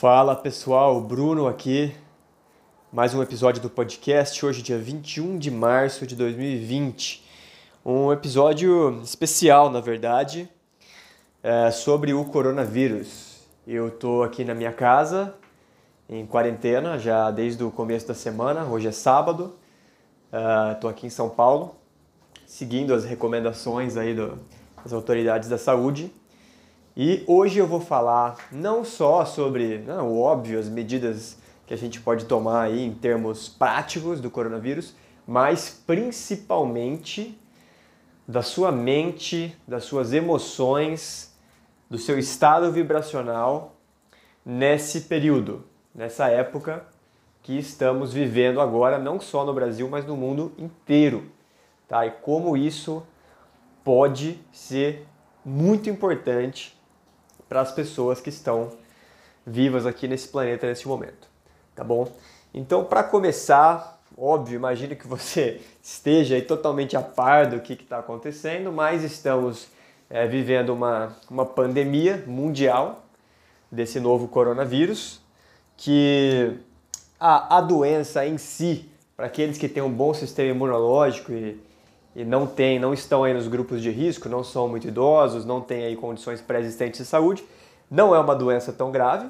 Fala pessoal, Bruno aqui, mais um episódio do podcast, hoje dia 21 de março de 2020. Um episódio especial, na verdade, é sobre o coronavírus. Eu tô aqui na minha casa, em quarentena, já desde o começo da semana, hoje é sábado, estou aqui em São Paulo, seguindo as recomendações aí do, das autoridades da saúde e hoje eu vou falar não só sobre, não, o óbvio, as medidas que a gente pode tomar aí em termos práticos do coronavírus, mas principalmente da sua mente, das suas emoções, do seu estado vibracional nesse período, nessa época que estamos vivendo agora, não só no Brasil, mas no mundo inteiro. Tá? E como isso pode ser muito importante para as pessoas que estão vivas aqui nesse planeta nesse momento, tá bom? Então, para começar, óbvio, imagino que você esteja totalmente a par do que está acontecendo, mas estamos é, vivendo uma, uma pandemia mundial desse novo coronavírus, que a, a doença em si, para aqueles que têm um bom sistema imunológico e e não tem, não estão aí nos grupos de risco, não são muito idosos, não têm aí condições pré-existentes de saúde, não é uma doença tão grave,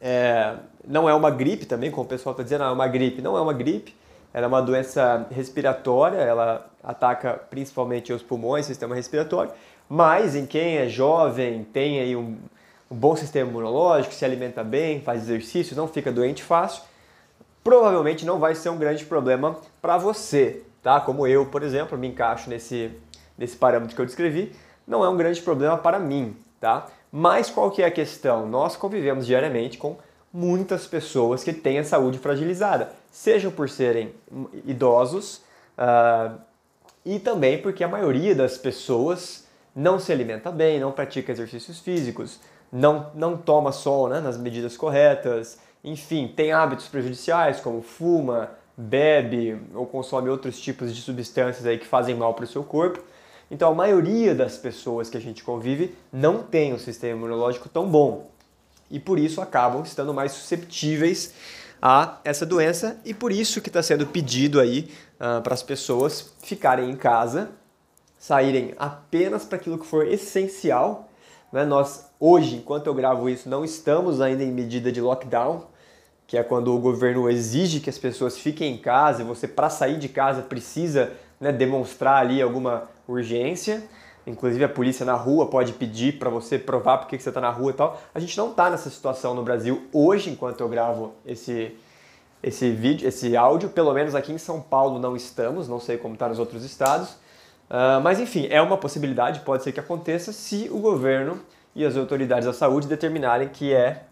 é, não é uma gripe também, como o pessoal está dizendo, ah, é uma gripe, não é uma gripe, ela é uma doença respiratória, ela ataca principalmente os pulmões, sistema respiratório, mas em quem é jovem, tem aí um, um bom sistema imunológico, se alimenta bem, faz exercício, não fica doente fácil, provavelmente não vai ser um grande problema para você tá? Como eu, por exemplo, me encaixo nesse, nesse parâmetro que eu descrevi, não é um grande problema para mim, tá? Mas qual que é a questão? Nós convivemos diariamente com muitas pessoas que têm a saúde fragilizada, sejam por serem idosos uh, e também porque a maioria das pessoas não se alimenta bem, não pratica exercícios físicos, não, não toma sol né, nas medidas corretas, enfim, tem hábitos prejudiciais como fuma, bebe ou consome outros tipos de substâncias aí que fazem mal para o seu corpo. Então a maioria das pessoas que a gente convive não tem um sistema imunológico tão bom e por isso acabam estando mais susceptíveis a essa doença e por isso que está sendo pedido aí uh, para as pessoas ficarem em casa, saírem apenas para aquilo que for essencial. Né? Nós hoje, enquanto eu gravo isso, não estamos ainda em medida de lockdown, que é quando o governo exige que as pessoas fiquem em casa e você, para sair de casa, precisa né, demonstrar ali alguma urgência. Inclusive a polícia na rua pode pedir para você provar porque que você está na rua e tal. A gente não está nessa situação no Brasil hoje, enquanto eu gravo esse, esse vídeo, esse áudio. Pelo menos aqui em São Paulo não estamos, não sei como está nos outros estados. Uh, mas enfim, é uma possibilidade, pode ser que aconteça se o governo e as autoridades da saúde determinarem que é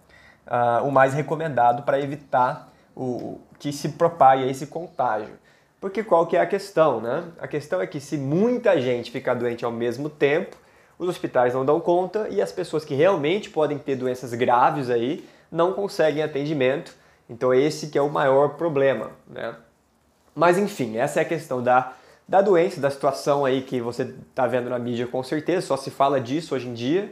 uh, o mais recomendado para evitar o, que se propague esse contágio. Porque qual que é a questão, né? A questão é que se muita gente ficar doente ao mesmo tempo, os hospitais não dão conta e as pessoas que realmente podem ter doenças graves aí não conseguem atendimento. Então esse que é o maior problema, né? Mas enfim, essa é a questão da, da doença, da situação aí que você está vendo na mídia com certeza, só se fala disso hoje em dia.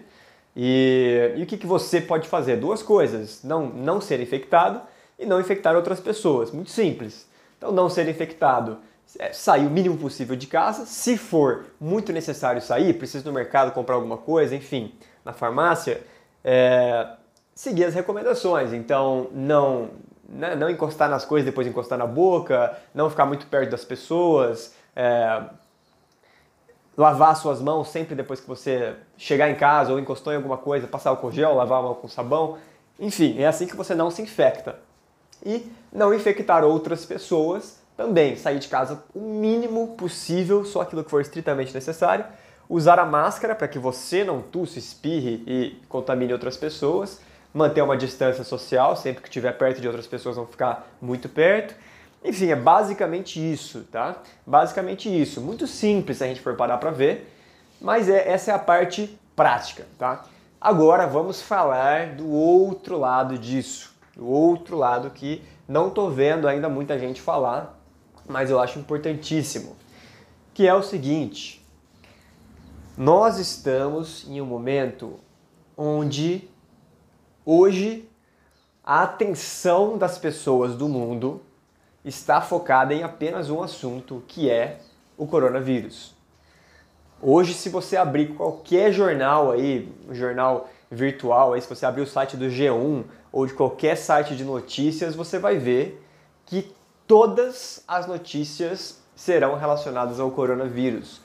E, e o que, que você pode fazer? Duas coisas: não, não ser infectado e não infectar outras pessoas. Muito simples. Então, não ser infectado, é, sair o mínimo possível de casa. Se for muito necessário sair, precisa no mercado comprar alguma coisa, enfim, na farmácia, é, seguir as recomendações. Então, não, né, não encostar nas coisas, depois encostar na boca, não ficar muito perto das pessoas. É, lavar suas mãos sempre depois que você chegar em casa ou encostou em alguma coisa, passar álcool gel, lavar a mão com sabão. Enfim, é assim que você não se infecta. E não infectar outras pessoas também. Sair de casa o mínimo possível, só aquilo que for estritamente necessário. Usar a máscara para que você não tusse, espirre e contamine outras pessoas. Manter uma distância social, sempre que estiver perto de outras pessoas, não ficar muito perto enfim, é basicamente isso, tá? Basicamente isso. Muito simples se a gente for parar para ver, mas é, essa é a parte prática, tá? Agora vamos falar do outro lado disso, do outro lado que não tô vendo ainda muita gente falar, mas eu acho importantíssimo, que é o seguinte: nós estamos em um momento onde hoje a atenção das pessoas do mundo está focada em apenas um assunto, que é o coronavírus. Hoje, se você abrir qualquer jornal aí, um jornal virtual, aí, se você abrir o site do G1 ou de qualquer site de notícias, você vai ver que todas as notícias serão relacionadas ao coronavírus.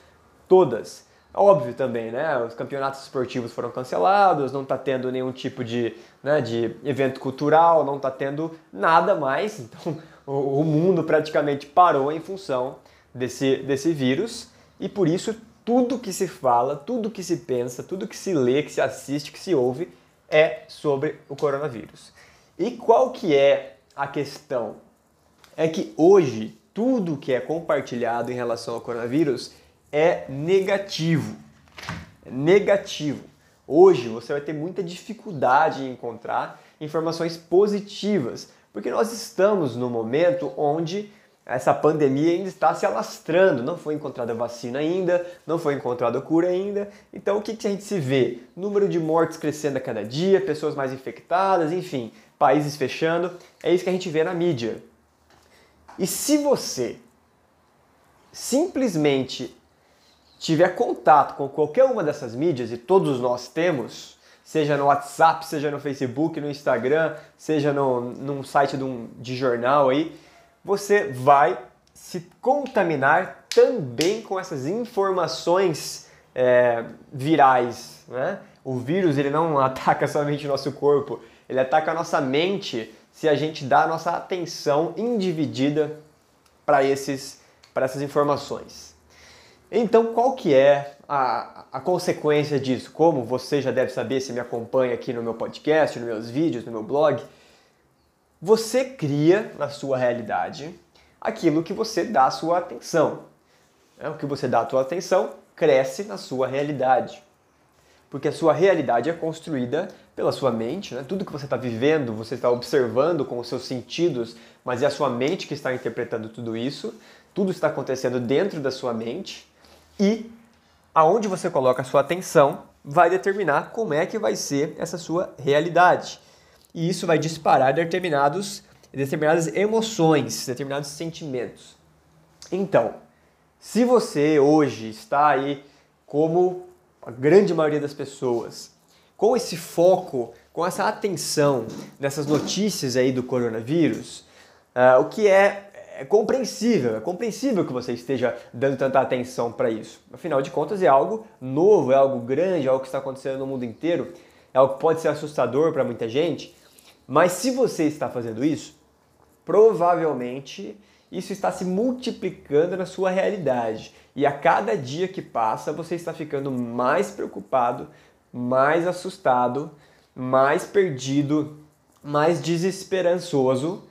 Todas. Óbvio também, né? Os campeonatos esportivos foram cancelados, não está tendo nenhum tipo de, né, de evento cultural, não está tendo nada mais. Então, o, mundo praticamente parou em função desse, desse vírus e por isso tudo que se fala, tudo que se pensa, tudo que se lê, que se assiste, que se ouve é sobre o coronavírus. E qual que é a questão? É que hoje tudo que é compartilhado em relação ao coronavírus é negativo. É negativo. Hoje você vai ter muita dificuldade em encontrar informações positivas, porque nós estamos no momento onde essa pandemia ainda está se alastrando, não foi encontrada vacina ainda, não foi encontrada cura ainda. Então o que, que a gente se vê? Número de mortes crescendo a cada dia, pessoas mais infectadas, enfim, países fechando. É isso que a gente vê na mídia. E se você simplesmente tiver contato com qualquer uma dessas mídias, e todos nós temos, seja no WhatsApp, seja no Facebook, no Instagram, seja no, num site de, um, de jornal aí, você vai se contaminar também com essas informações é, virais. Né? O vírus ele não ataca somente o nosso corpo, ele ataca a nossa mente se a gente dá a nossa atenção individida para essas informações. Então, qual que é a, a consequência disso? Como você já deve saber se me acompanha aqui no meu podcast, nos meus vídeos, no meu blog, você cria na sua realidade aquilo que você dá a sua atenção. É, o que você dá a sua atenção cresce na sua realidade. Porque a sua realidade é construída pela sua mente, né? tudo que você está vivendo, você está observando com os seus sentidos, mas é a sua mente que está interpretando tudo isso, tudo está acontecendo dentro da sua mente e aonde você coloca a sua atenção vai determinar como é que vai ser essa sua realidade. E isso vai disparar determinados, determinadas emoções, determinados sentimentos. Então, se você hoje está aí como a grande maioria das pessoas, com esse foco, com essa atenção nessas notícias aí do coronavírus, uh, o que é é compreensível, é compreensível que você esteja dando tanta atenção para isso. Afinal de contas, é algo novo, é algo grande, é algo que está acontecendo no mundo inteiro, é algo que pode ser assustador para muita gente. Mas se você está fazendo isso, provavelmente isso está se multiplicando na sua realidade. E a cada dia que passa, você está ficando mais preocupado, mais assustado, mais perdido, mais desesperançoso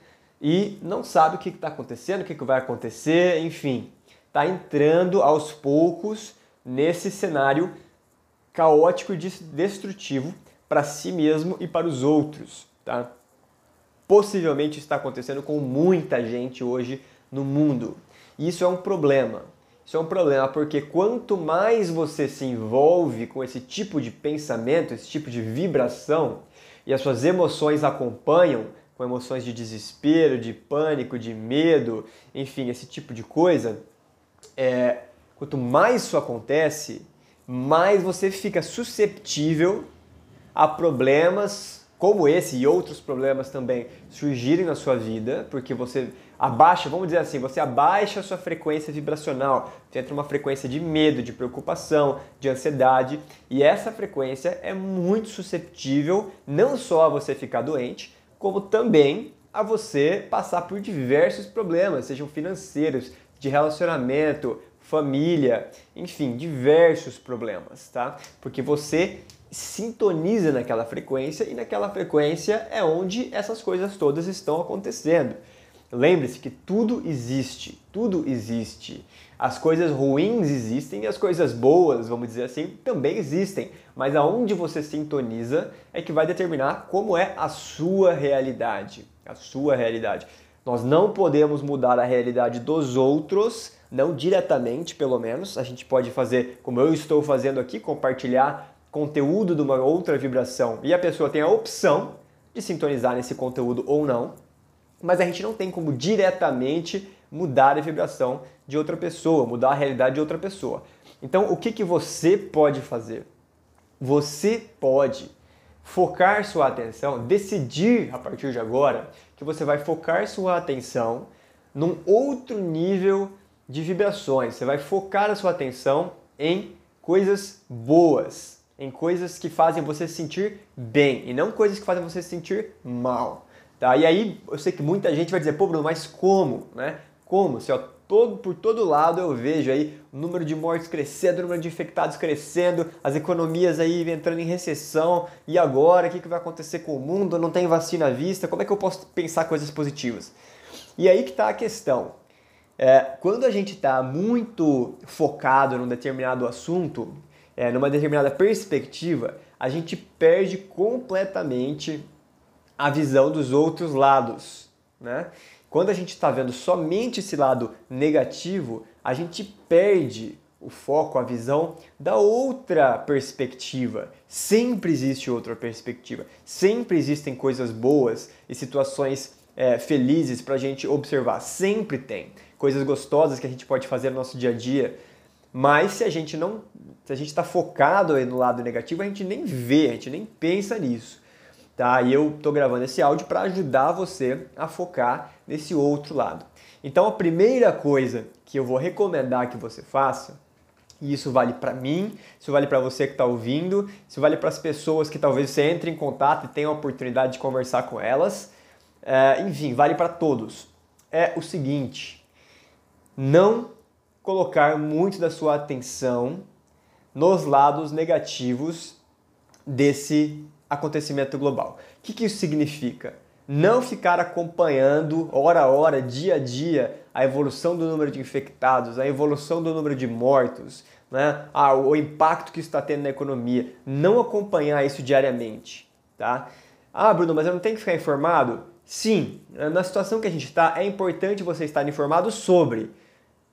e não sabe o que está acontecendo, o que, que vai acontecer, enfim, está entrando aos poucos nesse cenário caótico e destrutivo para si mesmo e para os outros, tá? Possivelmente está acontecendo com muita gente hoje no mundo. E isso é um problema. Isso é um problema porque quanto mais você se envolve com esse tipo de pensamento, esse tipo de vibração, e as suas emoções acompanham, com emoções de desespero, de pânico, de medo, enfim, esse tipo de coisa, é, quanto mais isso acontece, mais você fica susceptível a problemas como esse e outros problemas também surgirem na sua vida, porque você abaixa, vamos dizer assim, você abaixa a sua frequência vibracional, você entra uma frequência de medo, de preocupação, de ansiedade, e essa frequência é muito susceptível não só a você ficar doente, como também a você passar por diversos problemas, sejam financeiros, de relacionamento, família, enfim, diversos problemas, tá? Porque você sintoniza naquela frequência e naquela frequência é onde essas coisas todas estão acontecendo. Lembre-se que tudo existe, tudo existe. As coisas ruins existem e as coisas boas, vamos dizer assim, também existem. Mas aonde você sintoniza é que vai determinar como é a sua realidade. A sua realidade. Nós não podemos mudar a realidade dos outros, não diretamente, pelo menos. A gente pode fazer, como eu estou fazendo aqui, compartilhar conteúdo de uma outra vibração e a pessoa tem a opção de sintonizar nesse conteúdo ou não, mas a gente não tem como diretamente mudar a vibração de outra pessoa, mudar a realidade de outra pessoa. Então, o que, que você pode fazer? Você pode focar sua atenção, decidir a partir de agora que você vai focar sua atenção num outro nível de vibrações. Você vai focar a sua atenção em coisas boas, em coisas que fazem você se sentir bem e não coisas que fazem você se sentir mal. Tá? E aí eu sei que muita gente vai dizer, pô, Bruno, mas como? Né? Como? Se ó, todo, por todo lado eu vejo aí o número de mortes crescendo, o número de infectados crescendo, as economias aí entrando em recessão, e agora o que, que vai acontecer com o mundo? Não tem vacina à vista, como é que eu posso pensar coisas positivas? E aí que está a questão. É, quando a gente está muito focado num determinado assunto, é, numa determinada perspectiva, a gente perde completamente a visão dos outros lados. Né? Quando a gente está vendo somente esse lado negativo, a gente perde o foco, a visão da outra perspectiva. Sempre existe outra perspectiva, sempre existem coisas boas e situações é, felizes para a gente observar. Sempre tem coisas gostosas que a gente pode fazer no nosso dia a dia. Mas se a gente não, se a gente está focado no lado negativo, a gente nem vê, a gente nem pensa nisso, tá? E eu estou gravando esse áudio para ajudar você a focar nesse outro lado. Então a primeira coisa que eu vou recomendar que você faça, e isso vale para mim, isso vale para você que está ouvindo, isso vale para as pessoas que talvez você entre em contato e tenha a oportunidade de conversar com elas, é, enfim, vale para todos. É o seguinte: não colocar muito da sua atenção nos lados negativos desse acontecimento global. O que, que isso significa? Não ficar acompanhando hora a hora, dia a dia, a evolução do número de infectados, a evolução do número de mortos, né? ah, o impacto que isso está tendo na economia. Não acompanhar isso diariamente. Tá? Ah, Bruno, mas eu não tenho que ficar informado? Sim, na situação que a gente está, é importante você estar informado sobre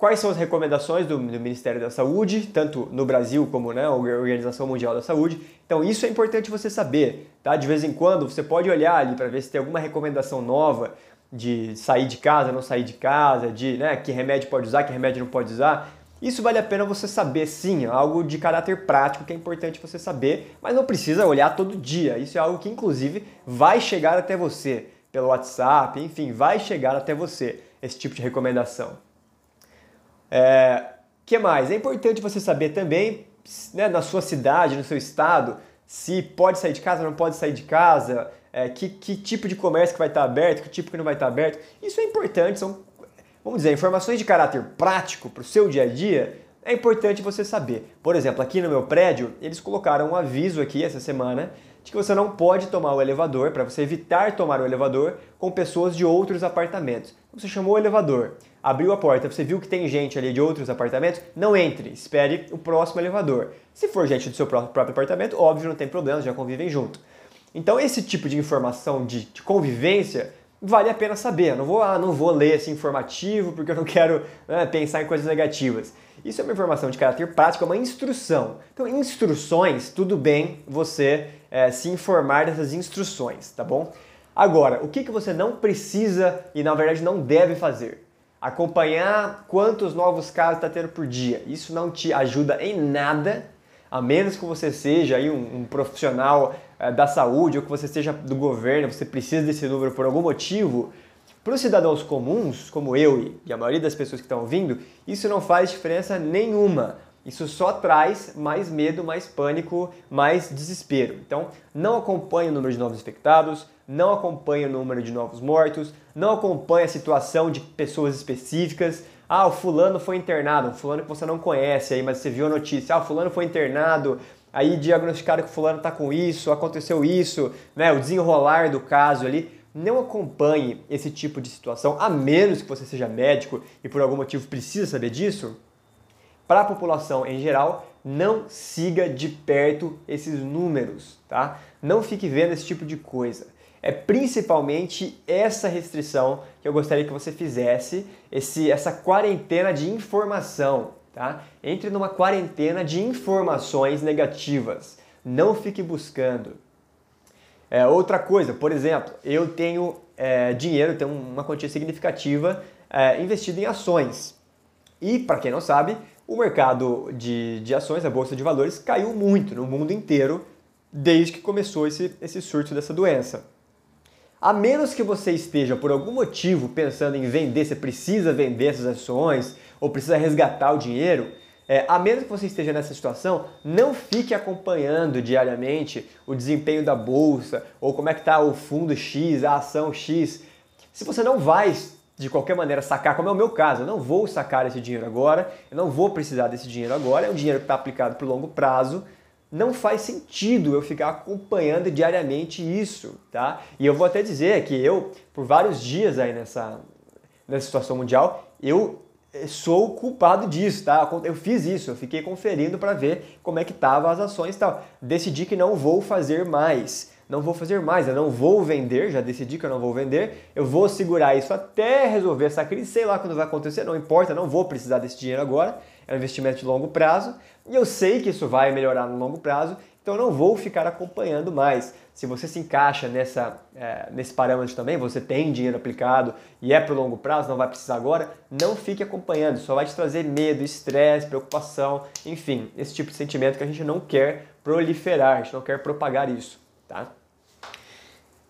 Quais são as recomendações do, do, Ministério da Saúde, tanto no Brasil como né, a Organização Mundial da Saúde? Então isso é importante você saber, tá? De vez em quando você pode olhar ali para ver se tem alguma recomendação nova de sair de casa, não sair de casa, de né, que remédio pode usar, que remédio não pode usar. Isso vale a pena você saber sim, algo de caráter prático que é importante você saber, mas não precisa olhar todo dia. Isso é algo que inclusive vai chegar até você pelo WhatsApp, enfim, vai chegar até você esse tipo de recomendação. É, que mais? É importante você saber também, né, na sua cidade, no seu estado, se pode sair de casa, não pode sair de casa, é, que, que tipo de comércio que vai estar aberto, que tipo que não vai estar aberto. Isso é importante, são, vamos dizer, informações de caráter prático para o seu dia a dia, é importante você saber. Por exemplo, aqui no meu prédio, eles colocaram um aviso aqui essa semana de que você não pode tomar o elevador, para você evitar tomar o elevador com pessoas de outros apartamentos. Você chamou o elevador, abriu a porta, você viu que tem gente ali de outros apartamentos, não entre, espere o próximo elevador. Se for gente do seu próprio apartamento, óbvio, não tem problema, já convivem junto. Então esse tipo de informação de, de convivência vale a pena saber. Eu não vou, ah, não vou ler esse informativo porque eu não quero né, pensar em coisas negativas. Isso é uma informação de caráter prático, é uma instrução. Então, instruções, tudo bem você é, se informar dessas instruções, tá bom? Agora, o que, que você não precisa e na verdade não deve fazer? Acompanhar quantos novos casos está tendo por dia. Isso não te ajuda em nada, a menos que você seja aí um, um profissional é, da saúde ou que você seja do governo, você precisa desse número por algum motivo. Para os cidadãos comuns, como eu e a maioria das pessoas que estão ouvindo, isso não faz diferença nenhuma. Isso só traz mais medo, mais pânico, mais desespero. Então, não acompanhe o número de novos infectados, não acompanhe o número de novos mortos, não acompanhe a situação de pessoas específicas. Ah, o fulano foi internado, um fulano que você não conhece aí, mas você viu a notícia. Ah, o fulano foi internado, aí diagnosticaram que o fulano está com isso, aconteceu isso, né? O desenrolar do caso ali. Não acompanhe esse tipo de situação, a menos que você seja médico e por algum motivo precisa saber disso para a população em geral, não siga de perto esses números, tá? Não fique vendo esse tipo de coisa. É principalmente essa restrição que eu gostaria que você fizesse, esse, essa quarentena de informação, tá? Entre numa quarentena de informações negativas. Não fique buscando. É, outra coisa, por exemplo, eu tenho é, dinheiro, tenho uma quantia significativa é, investida em ações. E, para quem não sabe, o mercado de, de ações, a bolsa de valores, caiu muito no mundo inteiro desde que começou esse, esse surto dessa doença. A menos que você esteja, por algum motivo, pensando em vender, você precisa vender essas ações ou precisa resgatar o dinheiro, é, a menos que você esteja nessa situação, não fique acompanhando diariamente o desempenho da bolsa ou como é que está o fundo X, a ação X. Se você não vai de qualquer maneira sacar, como é o meu caso, eu não vou sacar esse dinheiro agora, eu não vou precisar desse dinheiro agora, é um dinheiro que está aplicado por longo prazo, não faz sentido eu ficar acompanhando diariamente isso, tá? E eu vou até dizer que eu, por vários dias aí nessa, nessa situação mundial, eu eh, sou culpado disso, tá? Eu fiz isso, eu fiquei conferindo para ver como é que estavam as ações e tal. Decidi que não vou fazer mais. Não vou fazer mais, eu não vou vender, já decidi que eu não vou vender. Eu vou segurar isso até resolver essa crise, sei lá quando vai acontecer, não importa, não vou precisar desse dinheiro agora. É um investimento de longo prazo e eu sei que isso vai melhorar no longo prazo, então eu não vou ficar acompanhando mais. Se você se encaixa nessa, é, nesse parâmetro também, você tem dinheiro aplicado e é para o longo prazo, não vai precisar agora, não fique acompanhando, só vai te trazer medo, estresse, preocupação, enfim, esse tipo de sentimento que a gente não quer proliferar, a gente não quer propagar isso, tá?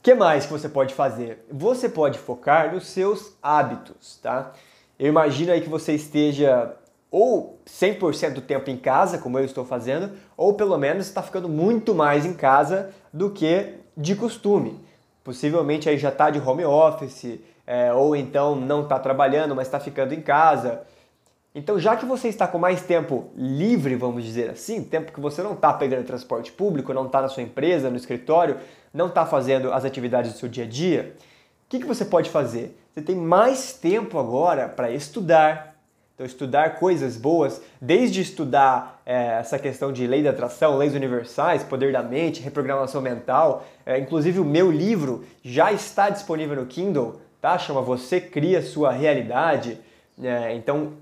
Que mais que você pode fazer? Você pode focar nos seus hábitos, tá? Eu imagino aí que você esteja ou 100% do tempo em casa, como eu estou fazendo, ou pelo menos está ficando muito mais em casa do que de costume. Possivelmente aí já está de home office, é, ou então não está trabalhando, mas está ficando em casa. Então, já que você está com mais tempo livre, vamos dizer assim, tempo que você não está pegando transporte público, não está na sua empresa, no escritório, não está fazendo as atividades do seu dia a dia, o que, que você pode fazer? Você tem mais tempo agora para estudar, então, estudar coisas boas, desde estudar é, essa questão de lei da atração, leis universais, poder da mente, reprogramação mental. É, inclusive, o meu livro já está disponível no Kindle, tá? Chama Você Cria Sua Realidade. É, então,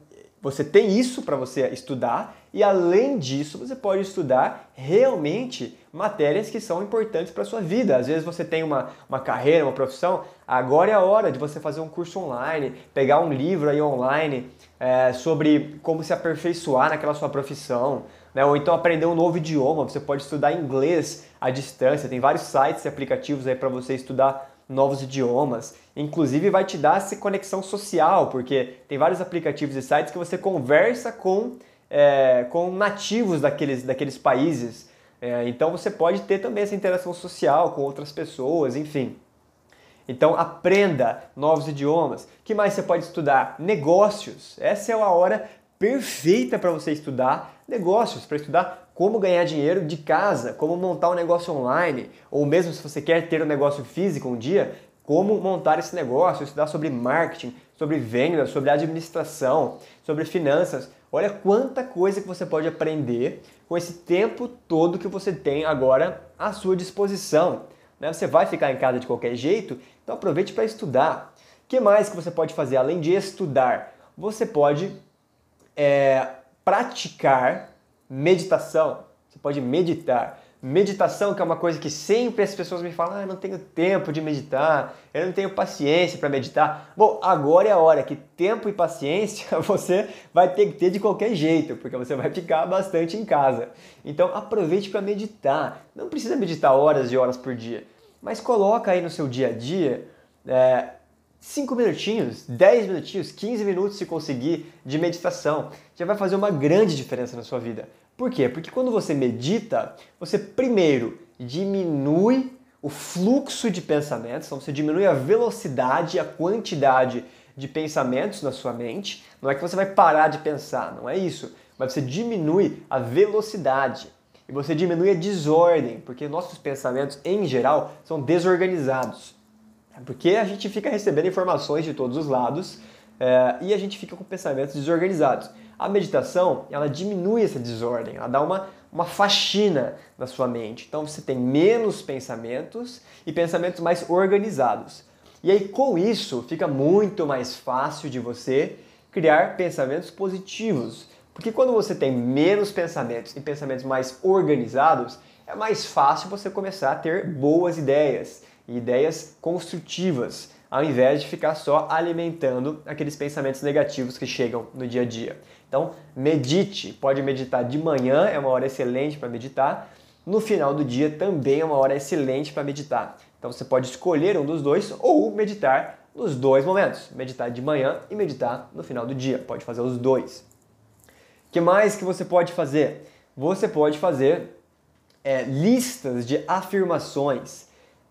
você tem isso para você estudar e além disso você pode estudar realmente matérias que são importantes para a sua vida. Às vezes você tem uma, uma carreira, uma profissão, agora é a hora de você fazer um curso online, pegar um livro aí online é, sobre como se aperfeiçoar naquela sua profissão, né? ou então aprender um novo idioma. Você pode estudar inglês à distância, tem vários sites e aplicativos aí para você estudar novos idiomas. Inclusive vai te dar essa conexão social, porque tem vários aplicativos e sites que você conversa com, é, com nativos daqueles, daqueles países. É, então você pode ter também essa interação social com outras pessoas, enfim. Então aprenda novos idiomas. que mais você pode estudar? Negócios. Essa é a hora perfeita para você estudar negócios, para estudar como ganhar dinheiro de casa, como montar um negócio online, ou mesmo se você quer ter um negócio físico um dia, como montar esse negócio, estudar sobre marketing, sobre vendas, sobre administração, sobre finanças. Olha quanta coisa que você pode aprender com esse tempo todo que você tem agora à sua disposição. Né? Você vai ficar em casa de qualquer jeito, então aproveite para estudar. O que mais que você pode fazer além de estudar? Você pode é, praticar meditação. Você pode meditar. Meditação, que é uma coisa que sempre as pessoas me falam, ah, eu não tenho tempo de meditar, eu não tenho paciência para meditar. Bom, agora é a hora que tempo e paciência você vai ter que ter de qualquer jeito, porque você vai ficar bastante em casa. Então aproveite para meditar. Não precisa meditar horas e horas por dia, mas coloca aí no seu dia a dia é, 5 minutinhos, 10 minutinhos, 15 minutos se conseguir de meditação. Já vai fazer uma grande diferença na sua vida. Por quê? Porque quando você medita, você primeiro diminui o fluxo de pensamentos, então você diminui a velocidade, a quantidade de pensamentos na sua mente. Não é que você vai parar de pensar, não é isso, mas você diminui a velocidade e você diminui a desordem, porque nossos pensamentos em geral são desorganizados. Porque a gente fica recebendo informações de todos os lados é, e a gente fica com pensamentos desorganizados. A meditação, ela diminui essa desordem, ela dá uma, uma faxina na sua mente. Então você tem menos pensamentos e pensamentos mais organizados. E aí com isso fica muito mais fácil de você criar pensamentos positivos. Porque quando você tem menos pensamentos e pensamentos mais organizados, é mais fácil você começar a ter boas ideias, ideias construtivas, ao invés de ficar só alimentando aqueles pensamentos negativos que chegam no dia a dia. Então, medite, pode meditar de manhã, é uma hora excelente para meditar. No final do dia também é uma hora excelente para meditar. Então você pode escolher um dos dois ou meditar nos dois momentos, meditar de manhã e meditar no final do dia. Pode fazer os dois. O que mais que você pode fazer? Você pode fazer é, listas de afirmações.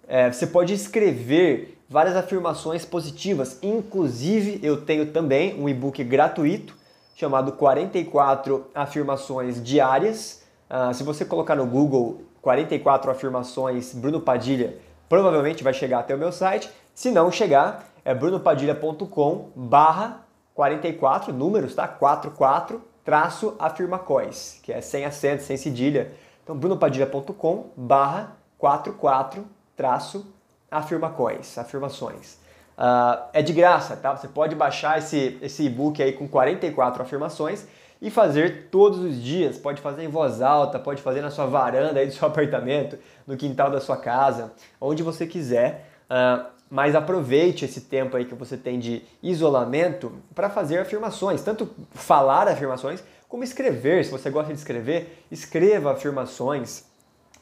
É, você pode escrever várias afirmações positivas. Inclusive, eu tenho também um e-book gratuito chamado 44 Afirmações Diárias. Uh, se você colocar no Google 44 afirmações Bruno Padilha, provavelmente vai chegar até o meu site. Se não chegar, é brunopadilha.com barra 44 números, tá? 44 traço afirmacóis, que é sem acento, sem cedilha. Então, brunopadilha.com barra 44 traço afirmacóis, afirmações. Uh, é de graça, tá? Você pode baixar esse, esse e-book aí com 44 afirmações e fazer todos os dias. Pode fazer em voz alta, pode fazer na sua varanda aí do seu apartamento, no quintal da sua casa, onde você quiser. Uh, mas aproveite esse tempo aí que você tem de isolamento para fazer afirmações, tanto falar afirmações como escrever. Se você gosta de escrever, escreva afirmações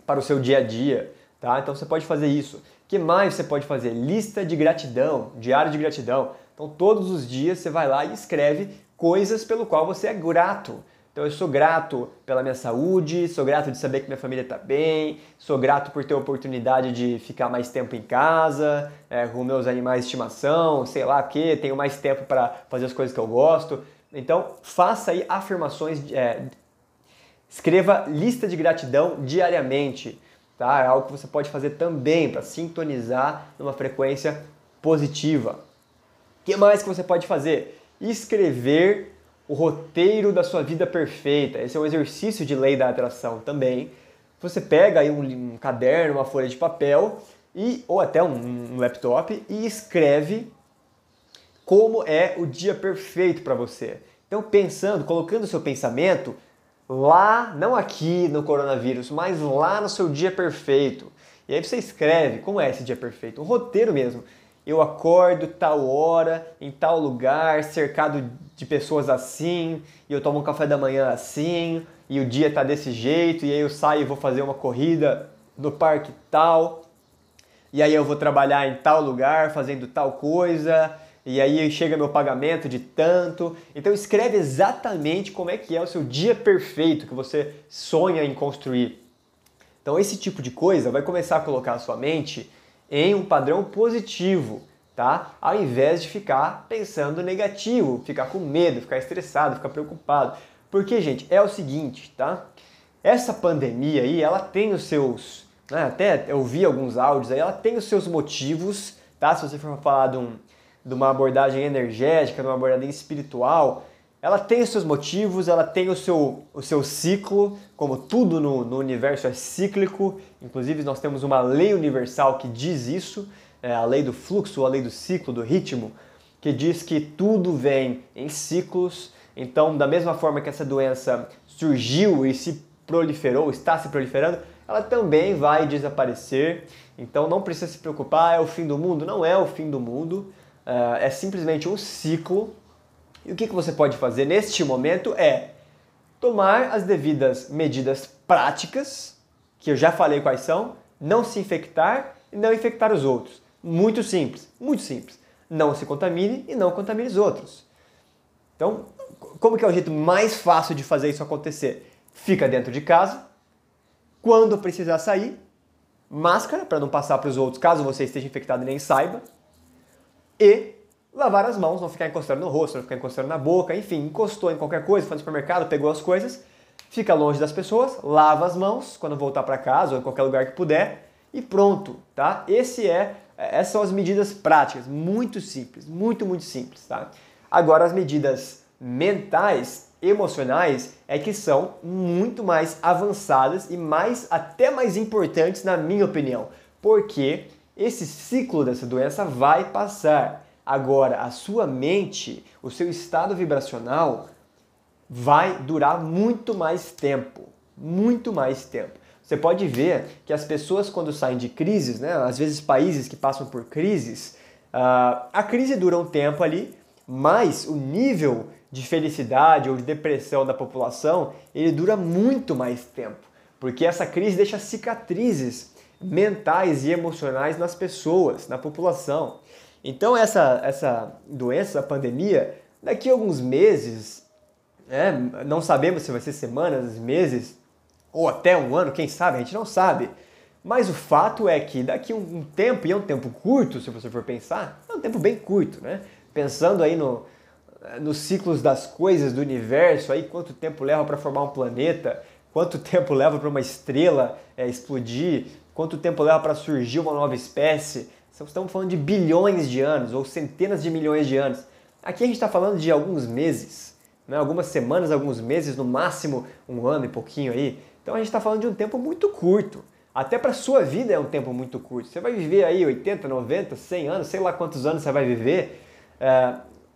para o seu dia a dia, tá? Então você pode fazer isso. Que mais você pode fazer? Lista de gratidão, diário de gratidão. Então todos os dias você vai lá e escreve coisas pelo qual você é grato. Então eu sou grato pela minha saúde, sou grato de saber que minha família está bem, sou grato por ter a oportunidade de ficar mais tempo em casa, é, com meus animais de estimação, sei lá o que, tenho mais tempo para fazer as coisas que eu gosto. Então faça aí afirmações, é, escreva lista de gratidão diariamente, tá? É algo que você pode fazer também para sintonizar numa frequência positiva. O que mais que você pode fazer? Escrever o roteiro da sua vida perfeita. Esse é um exercício de lei da atração também. Você pega aí um, um caderno, uma folha de papel e ou até um, um laptop e escreve como é o dia perfeito para você. Então pensando, colocando o seu pensamento lá, não aqui no coronavírus, mas lá no seu dia perfeito. E aí você escreve como é esse dia perfeito, um roteiro mesmo eu acordo tal hora, em tal lugar, cercado de pessoas assim, e eu tomo um café da manhã assim, e o dia tá desse jeito, e aí eu saio e vou fazer uma corrida no parque tal, e aí eu vou trabalhar em tal lugar, fazendo tal coisa, e aí chega meu pagamento de tanto. Então escreve exatamente como é que é o seu dia perfeito que você sonha em construir. Então esse tipo de coisa vai começar a colocar a sua mente em um padrão positivo, tá? Ao invés de ficar pensando negativo, ficar com medo, ficar estressado, ficar preocupado. Porque, gente, é o seguinte, tá? Essa pandemia aí, ela tem os seus, né, até eu vi alguns áudios aí, ela tem os seus motivos, tá? Se você for falar de, um, de uma abordagem energética, de uma abordagem espiritual, ela tem os seus motivos, ela tem o seu, o seu ciclo, como tudo no, no universo é cíclico, inclusive nós temos uma lei universal que diz isso, é a lei do fluxo, a lei do ciclo, do ritmo, que diz que tudo vem em ciclos. Então, da mesma forma que essa doença surgiu e se proliferou, está se proliferando, ela também vai desaparecer. Então, não precisa se preocupar, é o fim do mundo? Não é o fim do mundo, é, é simplesmente um ciclo e o que, que você pode fazer neste momento é tomar as devidas medidas práticas, que eu já falei quais são, não se infectar e não infectar os outros. Muito simples, muito simples. Não se contamine e não contamine os outros. Então, como que é o jeito mais fácil de fazer isso acontecer? Fica dentro de casa. Quando precisar sair, máscara para não passar para os outros, caso você esteja infectado e nem saiba. E lavar as mãos, não ficar encostando no rosto, não ficar encostando na boca, enfim, encostou em qualquer coisa, foi no supermercado, pegou as coisas, fica longe das pessoas, lava as mãos quando voltar para casa ou em qualquer lugar que puder e pronto, tá? Esse é, essas são as medidas práticas, muito simples, muito, muito simples, tá? Agora as medidas mentais, emocionais, é que são muito mais avançadas e mais até mais importantes na minha opinião, porque esse ciclo dessa doença vai passar. Agora, a sua mente, o seu estado vibracional vai durar muito mais tempo, muito mais tempo. Você pode ver que as pessoas, quando saem de crises, né, às vezes países que passam por crises, uh, a crise dura um tempo ali, mas o nível de felicidade ou de depressão da população ele dura muito mais tempo, porque essa crise deixa cicatrizes mentais e emocionais nas pessoas, na população. Então essa, essa doença, a pandemia, daqui a alguns meses, é, não sabemos se vai ser semanas, meses, ou até um ano, quem sabe, a gente não sabe. Mas o fato é que daqui a um tempo, e é um tempo curto, se você for pensar, é um tempo bem curto, né? Pensando aí no, nos ciclos das coisas do universo, aí quanto tempo leva para formar um planeta, quanto tempo leva para uma estrela é, explodir, quanto tempo leva para surgir uma nova espécie. Estamos falando de bilhões de anos ou centenas de milhões de anos. Aqui a gente está falando de alguns meses, né? algumas semanas, alguns meses, no máximo um ano e pouquinho aí. Então a gente está falando de um tempo muito curto. Até para sua vida é um tempo muito curto. Você vai viver aí 80, 90, 100 anos, sei lá quantos anos você vai viver. É,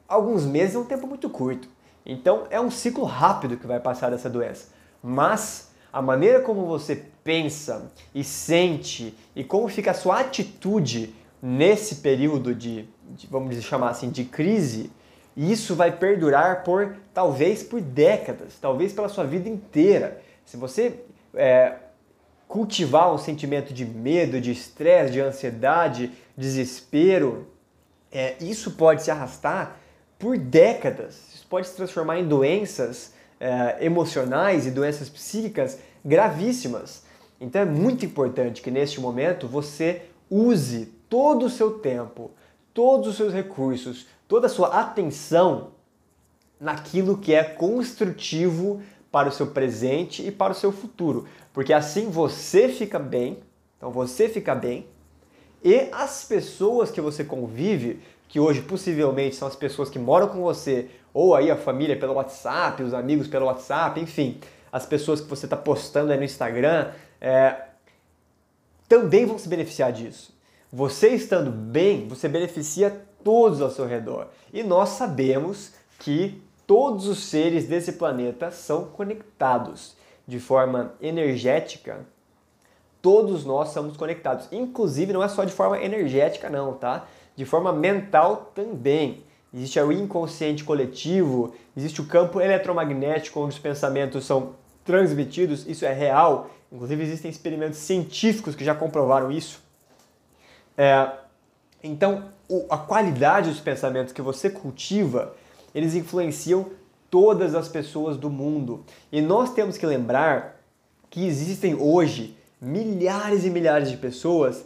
alguns meses é um tempo muito curto. Então é um ciclo rápido que vai passar dessa doença. Mas a maneira como você pensa e sente e como fica a sua atitude nesse período de, de vamos chamar assim, de crise, isso vai perdurar por talvez por décadas, talvez pela sua vida inteira. Se você é, cultivar um sentimento de medo, de estresse, de ansiedade, desespero, é, isso pode se arrastar por décadas. Isso pode se transformar em doenças é, emocionais e doenças psíquicas gravíssimas. Então é muito importante que neste momento você use todo o seu tempo, todos os seus recursos, toda a sua atenção naquilo que é construtivo para o seu presente e para o seu futuro, porque assim você fica bem, então você fica bem, e as pessoas que você convive, que hoje possivelmente são as pessoas que moram com você, ou aí a família pelo WhatsApp, os amigos pelo WhatsApp, enfim, as pessoas que você está postando aí no Instagram, é, também vão se beneficiar disso. Você estando bem, você beneficia todos ao seu redor. E nós sabemos que todos os seres desse planeta são conectados de forma energética. Todos nós somos conectados. Inclusive, não é só de forma energética, não, tá? De forma mental também. Existe o inconsciente coletivo, existe o campo eletromagnético onde os pensamentos são transmitidos, isso é real. Inclusive, existem experimentos científicos que já comprovaram isso. É, então, a qualidade dos pensamentos que você cultiva eles influenciam todas as pessoas do mundo. E nós temos que lembrar que existem hoje milhares e milhares de pessoas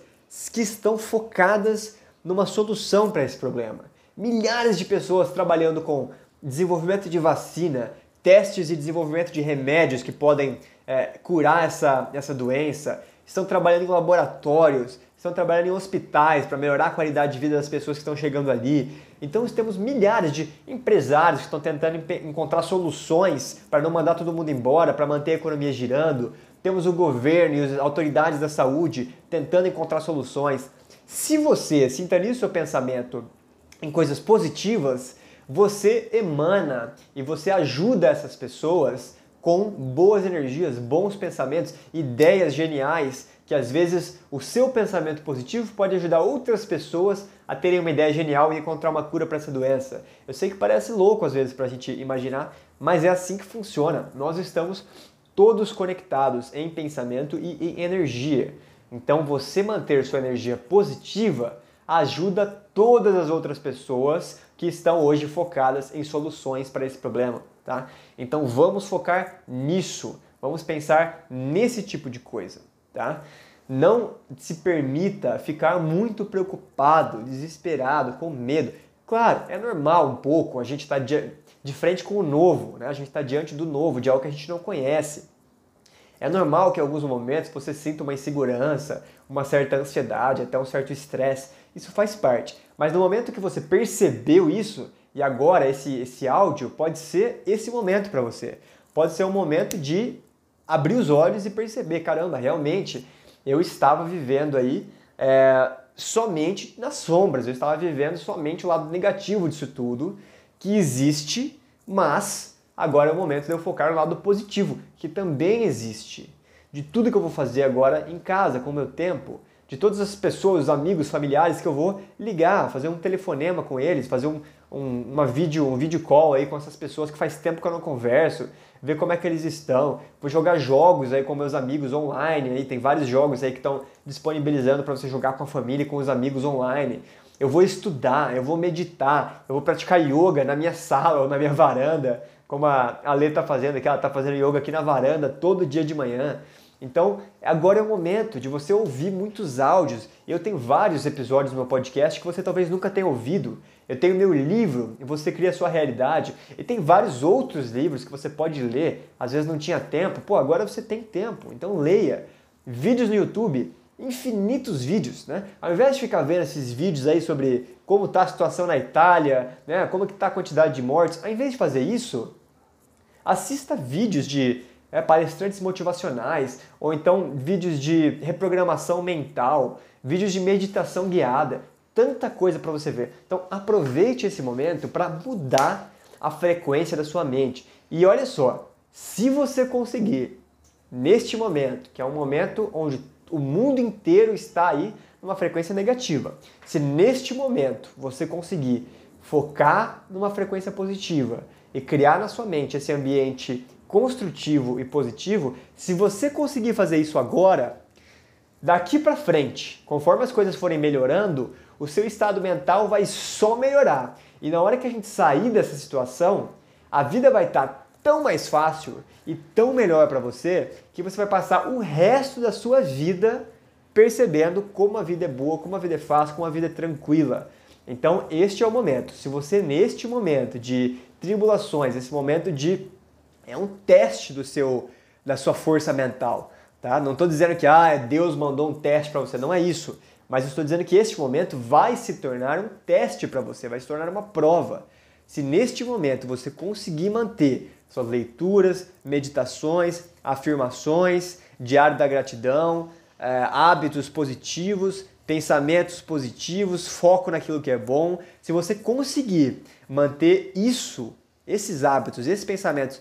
que estão focadas numa solução para esse problema. Milhares de pessoas trabalhando com desenvolvimento de vacina, testes e desenvolvimento de remédios que podem é, curar essa, essa doença, estão trabalhando em laboratórios, estão trabalhando em hospitais para melhorar a qualidade de vida das pessoas que estão chegando ali. Então temos milhares de empresários que estão tentando encontrar soluções para não mandar todo mundo embora, para manter a economia girando. Temos o governo e as autoridades da saúde tentando encontrar soluções. Se você sintoniza o seu pensamento em coisas positivas, você emana e você ajuda essas pessoas com boas energias, bons pensamentos, ideias geniais, que às vezes o seu pensamento positivo pode ajudar outras pessoas a terem uma ideia genial e encontrar uma cura para essa doença. Eu sei que parece louco às vezes para a gente imaginar, mas é assim que funciona. Nós estamos todos conectados em pensamento e em energia. Então você manter sua energia positiva ajuda todas as outras pessoas que estão hoje focadas em soluções para esse problema tá? Então vamos focar nisso, vamos pensar nesse tipo de coisa, tá? Não se permita ficar muito preocupado, desesperado, com medo. Claro, é normal um pouco, a gente está de, frente com o novo, né? a gente está diante do novo, de algo que a gente não conhece. É normal que em alguns momentos você sinta uma insegurança, uma certa ansiedade, até um certo estresse. Isso faz parte. Mas no momento que você percebeu isso, e agora esse, esse áudio pode ser esse momento para você. Pode ser um momento de abrir os olhos e perceber, caramba, realmente eu estava vivendo aí é, somente nas sombras, eu estava vivendo somente o lado negativo disso tudo, que existe, mas agora é o momento de eu focar no lado positivo, que também existe. de tudo que eu vou fazer agora em casa, com o meu tempo, de todas as pessoas, os amigos, familiares que eu vou ligar, fazer um telefonema com eles, fazer um, um, uma vídeo, um vídeo call aí com essas pessoas que faz tempo que eu não converso, ver como é que eles estão. Vou jogar jogos aí com meus amigos online, aí tem vários jogos aí que estão disponibilizando para você jogar com a família e com os amigos online. Eu vou estudar, eu vou meditar, eu vou praticar yoga na minha sala ou na minha varanda, como a Lê está fazendo aqui, ela está fazendo yoga aqui na varanda todo dia de manhã. Então, agora é o momento de você ouvir muitos áudios. Eu tenho vários episódios no meu podcast que você talvez nunca tenha ouvido. Eu tenho meu livro, Você Cria a Sua Realidade. E tem vários outros livros que você pode ler. Às vezes não tinha tempo. Pô, agora você tem tempo. Então leia. Vídeos no YouTube, infinitos vídeos, né? Ao invés de ficar vendo esses vídeos aí sobre como está a situação na Itália, né? como está a quantidade de mortes, ao invés de fazer isso, assista vídeos de é, palestrantes motivacionais, ou então vídeos de reprogramação mental, vídeos de meditação guiada, tanta coisa para você ver. Então aproveite esse momento para mudar a frequência da sua mente. E olha só, se você conseguir neste momento, que é um momento onde o mundo inteiro está aí numa frequência negativa, se neste momento você conseguir focar numa frequência positiva e criar na sua mente esse ambiente construtivo e positivo, se você conseguir fazer isso agora, daqui para frente, conforme as coisas forem melhorando, o seu estado mental vai só melhorar. E na hora que a gente sair dessa situação, a vida vai estar tá tão mais fácil e tão melhor para você que você vai passar o resto da sua vida percebendo como a vida é boa, como a vida é fácil, como a vida é tranquila. Então, este é o momento. Se você neste momento de tribulações, esse momento de é um teste do seu, da sua força mental. Tá? Não estou dizendo que ah, Deus mandou um teste para você, não é isso. Mas estou dizendo que este momento vai se tornar um teste para você, vai se tornar uma prova. Se neste momento você conseguir manter suas leituras, meditações, afirmações, diário da gratidão, é, hábitos positivos, pensamentos positivos, foco naquilo que é bom, se você conseguir manter isso, esses hábitos, esses pensamentos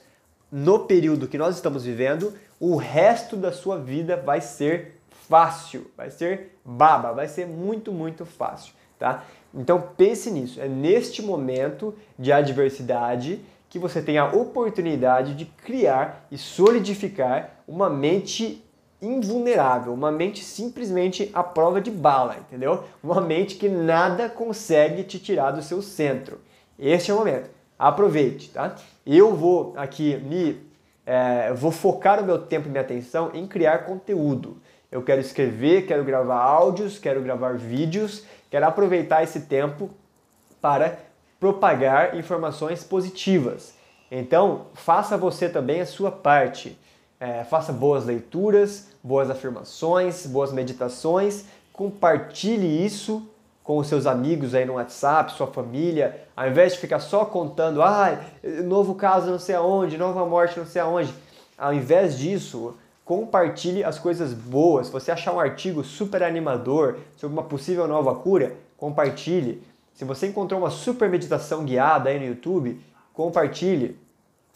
no período que nós estamos vivendo, o resto da sua vida vai ser fácil, vai ser baba, vai ser muito, muito fácil, tá? Então pense nisso, é neste momento de adversidade que você tem a oportunidade de criar e solidificar uma mente invulnerável, uma mente simplesmente à prova de bala, entendeu? Uma mente que nada consegue te tirar do seu centro. Este é o momento aproveite, tá? Eu vou aqui me é, vou focar o meu tempo e minha atenção em criar conteúdo. Eu quero escrever, quero gravar áudios, quero gravar vídeos, quero aproveitar esse tempo para propagar informações positivas. Então, faça você também a sua parte. É, faça boas leituras, boas afirmações, boas meditações, compartilhe isso com os seus amigos aí no WhatsApp, sua família, ao invés de ficar só contando, ah, novo caso não sei aonde, nova morte não sei aonde, ao invés disso, compartilhe as coisas boas. Se você achar um artigo super animador sobre uma possível nova cura, compartilhe. Se você encontrou uma super meditação guiada aí no YouTube, compartilhe.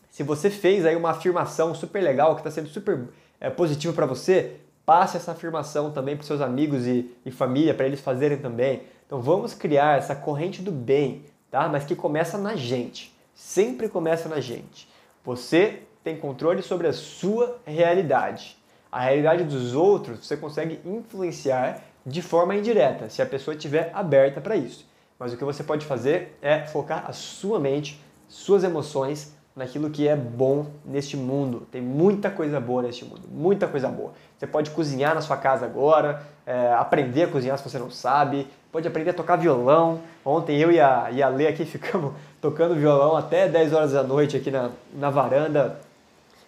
Se você fez aí uma afirmação super legal que está sendo super é, positivo para você, passe essa afirmação também para seus amigos e, e família, para eles fazerem também. Então vamos criar essa corrente do bem, tá? Mas que começa na gente. Sempre começa na gente. Você tem controle sobre a sua realidade. A realidade dos outros você consegue influenciar de forma indireta, se a pessoa estiver aberta para isso. Mas o que você pode fazer é focar a sua mente, suas emoções naquilo que é bom neste mundo. Tem muita coisa boa neste mundo, muita coisa boa. Você pode cozinhar na sua casa agora, é, aprender a cozinhar se você não sabe, pode aprender a tocar violão. Ontem eu e a, e a Lê aqui ficamos tocando violão até 10 horas da noite aqui na, na varanda,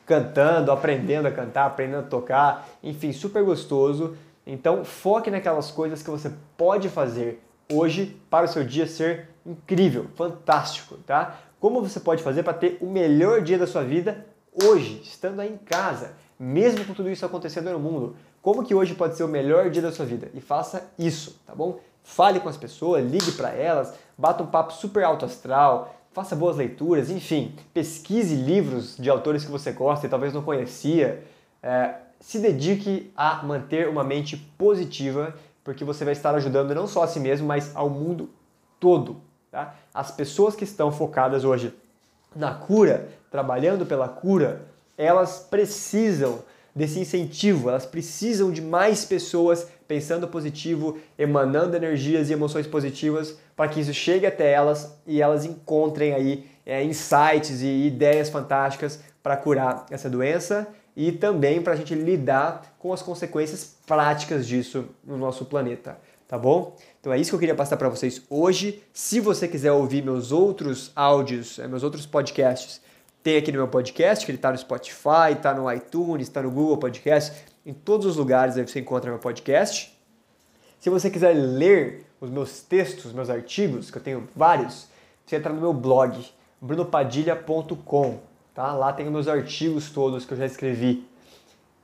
cantando, aprendendo a cantar, aprendendo a tocar, enfim, super gostoso. Então foque naquelas coisas que você pode fazer hoje para o seu dia ser incrível, fantástico, tá? Como você pode fazer para ter o melhor dia da sua vida hoje, estando aí em casa, mesmo com tudo isso acontecendo no mundo? Como que hoje pode ser o melhor dia da sua vida? E faça isso, tá bom? Fale com as pessoas, ligue para elas, bata um papo super alto astral, faça boas leituras, enfim, pesquise livros de autores que você gosta e talvez não conhecia. É, se dedique a manter uma mente positiva, porque você vai estar ajudando não só a si mesmo, mas ao mundo todo. Tá? As pessoas que estão focadas hoje na cura, trabalhando pela cura, elas precisam desse incentivo, elas precisam de mais pessoas pensando positivo, emanando energias e emoções positivas para que isso chegue até elas e elas encontrem aí é, insights e ideias fantásticas para curar essa doença e também para a gente lidar com as consequências práticas disso no nosso planeta, tá bom? Então é isso que eu queria passar para vocês hoje. Se você quiser ouvir meus outros áudios, é, meus outros podcasts, tem aqui no meu podcast, que ele está no Spotify, está no iTunes, está no Google Podcast, em todos os lugares aí você encontra meu podcast. Se você quiser ler os meus textos, meus artigos, que eu tenho vários, você entra no meu blog, brunopadilha.com, tá? Lá tem os meus artigos todos que eu já escrevi.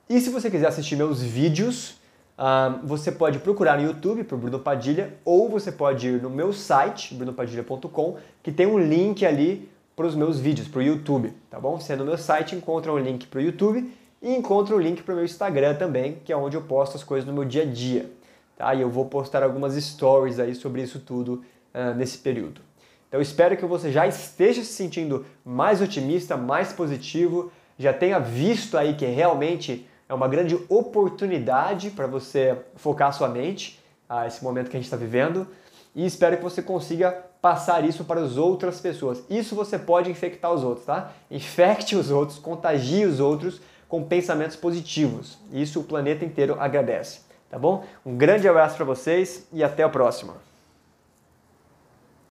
E se você quiser assistir meus vídeos, uh, você pode procurar no YouTube por Bruno Padilha ou você pode ir no meu site, brunopadilha.com, que tem um link ali para os meus vídeos, para o YouTube, tá bom? Você no meu site encontra um link para o YouTube e encontra o um link para o meu Instagram também, que é onde eu posto as coisas no meu dia a dia, tá? E eu vou postar algumas stories aí sobre isso tudo uh, nesse período. Então espero que você já esteja se sentindo mais otimista, mais positivo, já tenha visto aí que realmente é uma grande oportunidade para você focar sua mente, a esse momento que a gente está vivendo, e espero que você consiga passar isso para as outras pessoas. Isso você pode infectar os outros, tá? Infecte os outros, contagie os outros com pensamentos positivos. Isso o planeta inteiro agradece, tá bom? Um grande abraço para vocês e até a próxima.